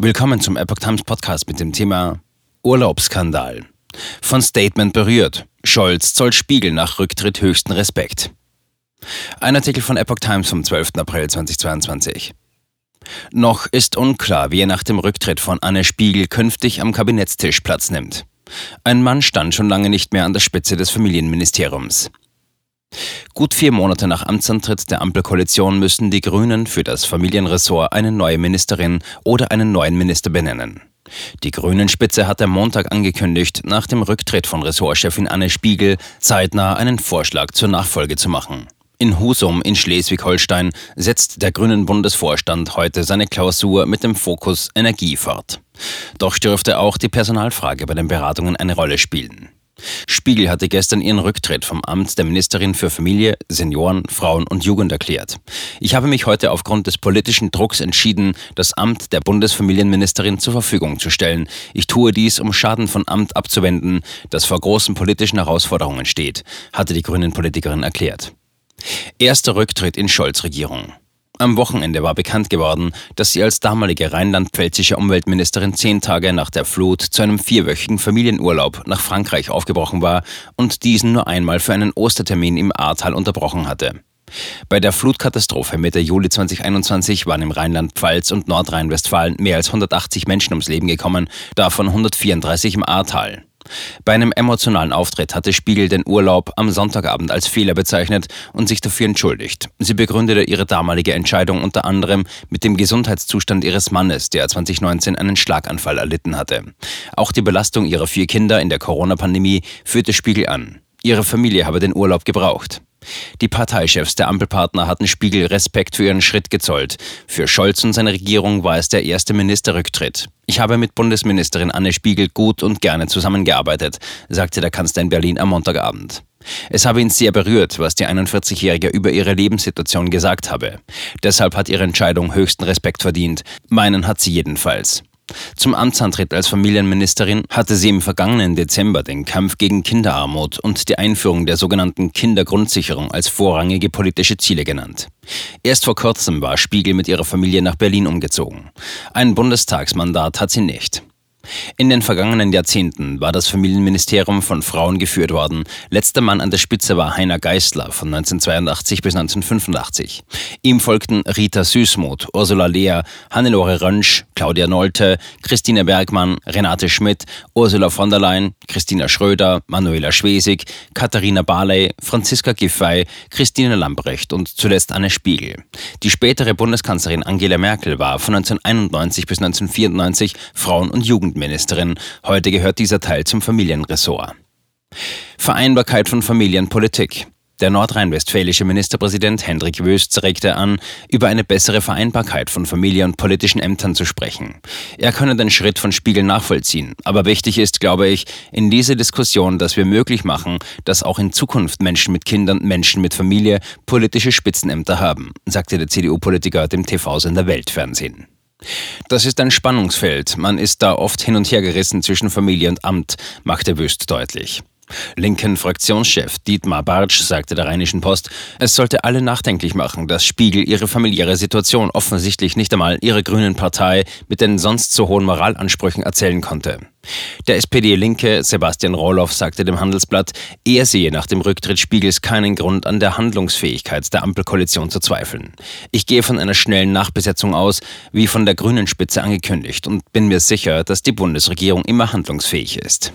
Willkommen zum Epoch Times Podcast mit dem Thema Urlaubsskandal. Von Statement berührt. Scholz zollt Spiegel nach Rücktritt höchsten Respekt. Ein Artikel von Epoch Times vom 12. April 2022. Noch ist unklar, wie er nach dem Rücktritt von Anne Spiegel künftig am Kabinettstisch Platz nimmt. Ein Mann stand schon lange nicht mehr an der Spitze des Familienministeriums. Gut vier Monate nach Amtsantritt der Ampelkoalition müssen die Grünen für das Familienressort eine neue Ministerin oder einen neuen Minister benennen. Die Grünen-Spitze hat am Montag angekündigt, nach dem Rücktritt von Ressortchefin Anne Spiegel zeitnah einen Vorschlag zur Nachfolge zu machen. In Husum in Schleswig-Holstein setzt der Grünen Bundesvorstand heute seine Klausur mit dem Fokus Energie fort. Doch dürfte auch die Personalfrage bei den Beratungen eine Rolle spielen. Spiegel hatte gestern ihren Rücktritt vom Amt der Ministerin für Familie, Senioren, Frauen und Jugend erklärt. Ich habe mich heute aufgrund des politischen Drucks entschieden, das Amt der Bundesfamilienministerin zur Verfügung zu stellen. Ich tue dies, um Schaden von Amt abzuwenden, das vor großen politischen Herausforderungen steht, hatte die Grünen Politikerin erklärt. Erster Rücktritt in Scholz Regierung. Am Wochenende war bekannt geworden, dass sie als damalige rheinland-pfälzische Umweltministerin zehn Tage nach der Flut zu einem vierwöchigen Familienurlaub nach Frankreich aufgebrochen war und diesen nur einmal für einen Ostertermin im Ahrtal unterbrochen hatte. Bei der Flutkatastrophe Mitte Juli 2021 waren im Rheinland-Pfalz und Nordrhein-Westfalen mehr als 180 Menschen ums Leben gekommen, davon 134 im Ahrtal. Bei einem emotionalen Auftritt hatte Spiegel den Urlaub am Sonntagabend als Fehler bezeichnet und sich dafür entschuldigt. Sie begründete ihre damalige Entscheidung unter anderem mit dem Gesundheitszustand ihres Mannes, der 2019 einen Schlaganfall erlitten hatte. Auch die Belastung ihrer vier Kinder in der Corona-Pandemie führte Spiegel an. Ihre Familie habe den Urlaub gebraucht. Die Parteichefs der Ampelpartner hatten Spiegel Respekt für ihren Schritt gezollt. Für Scholz und seine Regierung war es der erste Ministerrücktritt. Ich habe mit Bundesministerin Anne Spiegel gut und gerne zusammengearbeitet, sagte der Kanzler in Berlin am Montagabend. Es habe ihn sehr berührt, was die 41-Jährige über ihre Lebenssituation gesagt habe. Deshalb hat ihre Entscheidung höchsten Respekt verdient. Meinen hat sie jedenfalls. Zum Amtsantritt als Familienministerin hatte sie im vergangenen Dezember den Kampf gegen Kinderarmut und die Einführung der sogenannten Kindergrundsicherung als vorrangige politische Ziele genannt. Erst vor kurzem war Spiegel mit ihrer Familie nach Berlin umgezogen. Ein Bundestagsmandat hat sie nicht. In den vergangenen Jahrzehnten war das Familienministerium von Frauen geführt worden. Letzter Mann an der Spitze war Heiner Geisler von 1982 bis 1985. Ihm folgten Rita Süßmuth, Ursula Lehr, Hannelore Rönsch, Claudia Nolte, Christine Bergmann, Renate Schmidt, Ursula von der Leyen, Christina Schröder, Manuela Schwesig, Katharina Barley, Franziska Giffey, Christine Lambrecht und zuletzt Anne Spiegel. Die spätere Bundeskanzlerin Angela Merkel war von 1991 bis 1994 Frauen- und Jugend Jugendministerin. Heute gehört dieser Teil zum Familienressort. Vereinbarkeit von Familienpolitik. Der nordrhein-westfälische Ministerpräsident Hendrik Wüst regte an, über eine bessere Vereinbarkeit von Familie und politischen Ämtern zu sprechen. Er könne den Schritt von Spiegel nachvollziehen. Aber wichtig ist, glaube ich, in dieser Diskussion, dass wir möglich machen, dass auch in Zukunft Menschen mit Kindern, Menschen mit Familie politische Spitzenämter haben, sagte der CDU-Politiker dem TV-Sender Weltfernsehen. Das ist ein Spannungsfeld. Man ist da oft hin und her gerissen zwischen Familie und Amt, machte Wüst deutlich. Linken Fraktionschef Dietmar Bartsch sagte der Rheinischen Post, es sollte alle nachdenklich machen, dass Spiegel ihre familiäre Situation offensichtlich nicht einmal ihrer grünen Partei mit den sonst so hohen Moralansprüchen erzählen konnte. Der SPD-Linke Sebastian Roloff sagte dem Handelsblatt, er sehe nach dem Rücktritt Spiegels keinen Grund an der Handlungsfähigkeit der Ampelkoalition zu zweifeln. Ich gehe von einer schnellen Nachbesetzung aus, wie von der grünen Spitze angekündigt, und bin mir sicher, dass die Bundesregierung immer handlungsfähig ist.